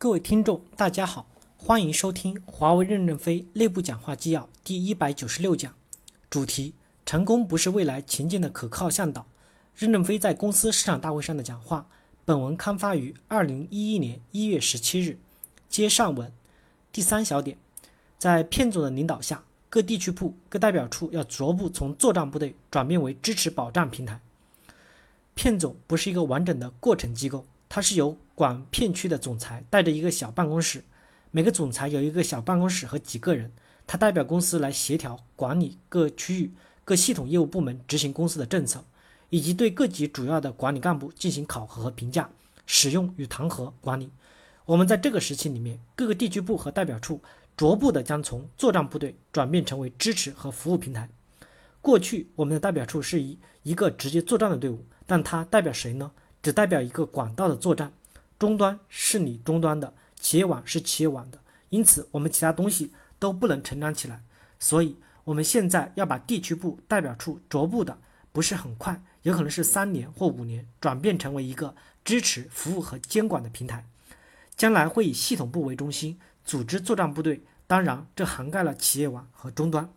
各位听众，大家好，欢迎收听华为任正非内部讲话纪要第一百九十六讲，主题：成功不是未来前进的可靠向导。任正非在公司市场大会上的讲话。本文刊发于二零一一年一月十七日。接上文，第三小点，在片总的领导下，各地区部、各代表处要逐步从作战部队转变为支持保障平台。片总不是一个完整的过程机构。它是由管片区的总裁带着一个小办公室，每个总裁有一个小办公室和几个人，他代表公司来协调管理各区域、各系统业务部门执行公司的政策，以及对各级主要的管理干部进行考核和评价、使用与弹劾管理。我们在这个时期里面，各个地区部和代表处逐步的将从作战部队转变成为支持和服务平台。过去我们的代表处是一一个直接作战的队伍，但它代表谁呢？只代表一个管道的作战，终端是你终端的，企业网是企业网的，因此我们其他东西都不能成长起来。所以，我们现在要把地区部代表处逐步的，不是很快，有可能是三年或五年，转变成为一个支持、服务和监管的平台。将来会以系统部为中心组织作战部队，当然这涵盖了企业网和终端。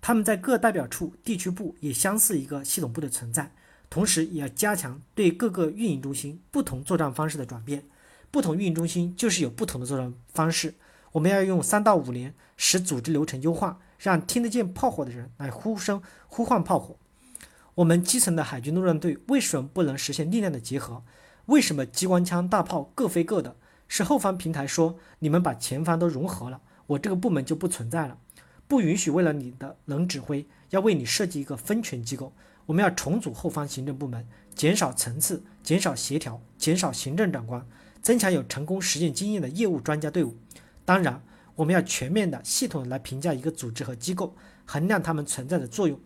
他们在各代表处、地区部也相似一个系统部的存在。同时，也要加强对各个运营中心不同作战方式的转变。不同运营中心就是有不同的作战方式。我们要用三到五年使组织流程优化，让听得见炮火的人来呼声呼唤炮火。我们基层的海军陆战队为什么不能实现力量的结合？为什么机关枪大炮各飞各的？是后方平台说你们把前方都融合了，我这个部门就不存在了，不允许为了你的能指挥，要为你设计一个分权机构。我们要重组后方行政部门，减少层次，减少协调，减少行政长官，增强有成功实践经验的业务专家队伍。当然，我们要全面的、系统的来评价一个组织和机构，衡量他们存在的作用。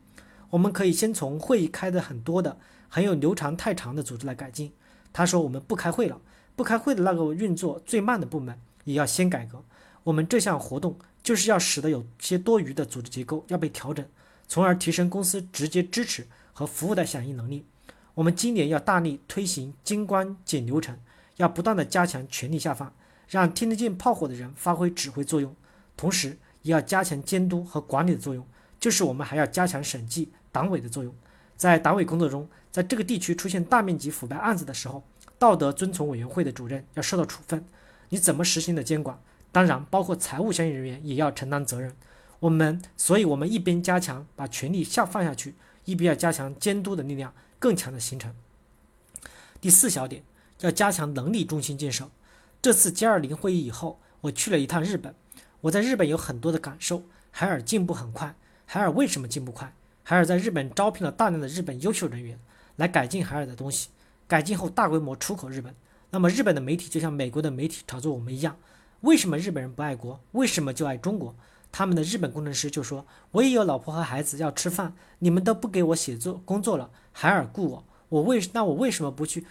我们可以先从会议开的很多的、很有流程太长的组织来改进。他说我们不开会了，不开会的那个运作最慢的部门也要先改革。我们这项活动就是要使得有些多余的组织结构要被调整，从而提升公司直接支持。和服务的响应能力，我们今年要大力推行精关简流程，要不断的加强权力下放，让听得见炮火的人发挥指挥作用，同时也要加强监督和管理的作用，就是我们还要加强审计党委的作用。在党委工作中，在这个地区出现大面积腐败案子的时候，道德遵从委员会的主任要受到处分。你怎么实行的监管？当然包括财务相应人员也要承担责任。我们，所以我们一边加强把权力下放下去。一必要加强监督的力量，更强的形成。第四小点，要加强能力中心建设。这次 G 二零会议以后，我去了一趟日本，我在日本有很多的感受。海尔进步很快，海尔为什么进步快？海尔在日本招聘了大量的日本优秀人员来改进海尔的东西，改进后大规模出口日本。那么日本的媒体就像美国的媒体炒作我们一样，为什么日本人不爱国？为什么就爱中国？他们的日本工程师就说：“我也有老婆和孩子要吃饭，你们都不给我写作工作了，海尔雇我，我为那我为什么不去？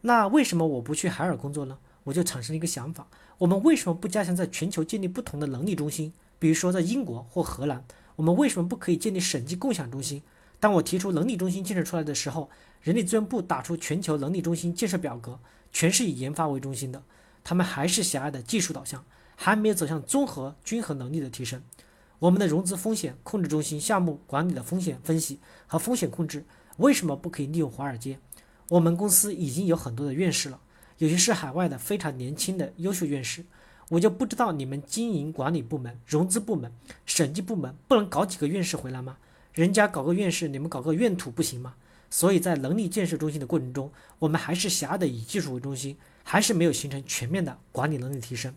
那为什么我不去海尔工作呢？我就产生了一个想法：我们为什么不加强在全球建立不同的能力中心？比如说在英国或荷兰，我们为什么不可以建立审计共享中心？当我提出能力中心建设出来的时候，人力资源部打出全球能力中心建设表格，全是以研发为中心的，他们还是狭隘的技术导向。”还没有走向综合均衡能力的提升。我们的融资风险控制中心项目管理的风险分析和风险控制，为什么不可以利用华尔街？我们公司已经有很多的院士了，有些是海外的非常年轻的优秀院士。我就不知道你们经营管理部门、融资部门、审计部门不能搞几个院士回来吗？人家搞个院士，你们搞个院土不行吗？所以在能力建设中心的过程中，我们还是狭隘的以技术为中心，还是没有形成全面的管理能力提升。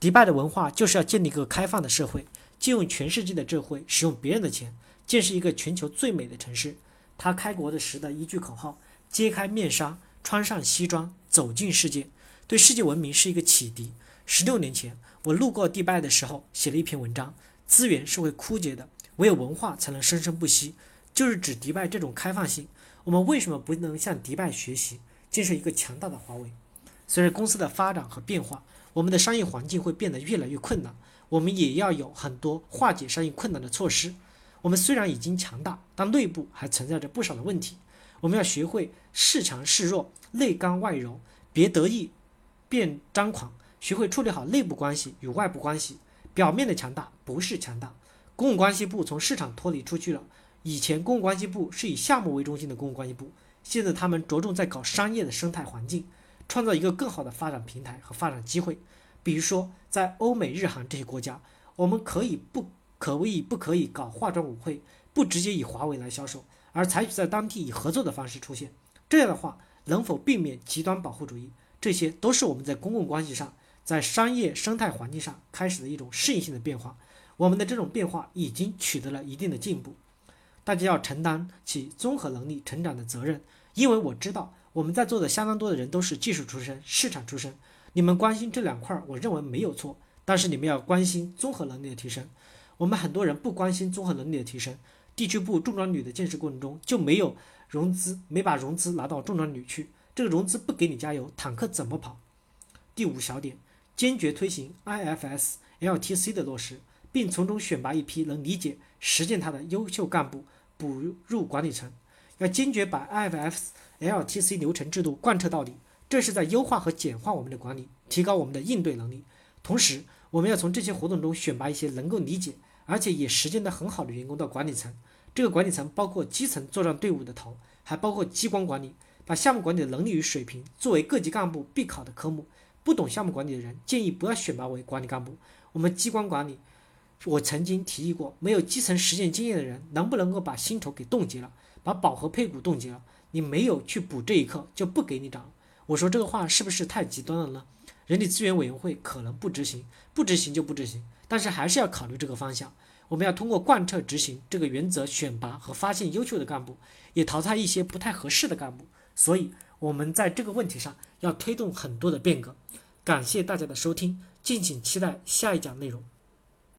迪拜的文化就是要建立一个开放的社会，借用全世界的智慧，使用别人的钱，建设一个全球最美的城市。他开国的时的一句口号：揭开面纱，穿上西装，走进世界，对世界文明是一个启迪。十六年前，我路过迪拜的时候，写了一篇文章：资源是会枯竭的，唯有文化才能生生不息。就是指迪拜这种开放性。我们为什么不能向迪拜学习，建设一个强大的华为？随着公司的发展和变化。我们的商业环境会变得越来越困难，我们也要有很多化解商业困难的措施。我们虽然已经强大，但内部还存在着不少的问题。我们要学会恃强示弱，内刚外柔，别得意变张狂，学会处理好内部关系与外部关系。表面的强大不是强大。公共关系部从市场脱离出去了。以前公共关系部是以项目为中心的公共关系部，现在他们着重在搞商业的生态环境，创造一个更好的发展平台和发展机会。比如说，在欧美日韩这些国家，我们可以不可以不可以搞化妆舞会，不直接以华为来销售，而采取在当地以合作的方式出现。这样的话，能否避免极端保护主义？这些都是我们在公共关系上，在商业生态环境上开始的一种适应性的变化。我们的这种变化已经取得了一定的进步。大家要承担起综合能力成长的责任，因为我知道我们在座的相当多的人都是技术出身、市场出身。你们关心这两块，我认为没有错。但是你们要关心综合能力的提升。我们很多人不关心综合能力的提升。地区部重装旅的建设过程中就没有融资，没把融资拿到重装旅去。这个融资不给你加油，坦克怎么跑？第五小点，坚决推行 IFS LTC 的落实，并从中选拔一批能理解、实践它的优秀干部补入管理层。要坚决把 IFS LTC 流程制度贯彻到底，这是在优化和简化我们的管理，提高我们的应对能力。同时，我们要从这些活动中选拔一些能够理解，而且也实践得很好的员工到管理层。这个管理层包括基层作战队伍的头，还包括机关管理，把项目管理的能力与水平作为各级干部必考的科目。不懂项目管理的人，建议不要选拔为管理干部。我们机关管理，我曾经提议过，没有基层实践经验的人，能不能够把薪酬给冻结了，把饱和配股冻结了？你没有去补这一课，就不给你涨。我说这个话是不是太极端了呢？人力资源委员会可能不执行，不执行就不执行，但是还是要考虑这个方向。我们要通过贯彻执行这个原则，选拔和发现优秀的干部，也淘汰一些不太合适的干部。所以，我们在这个问题上要推动很多的变革。感谢大家的收听，敬请期待下一讲内容。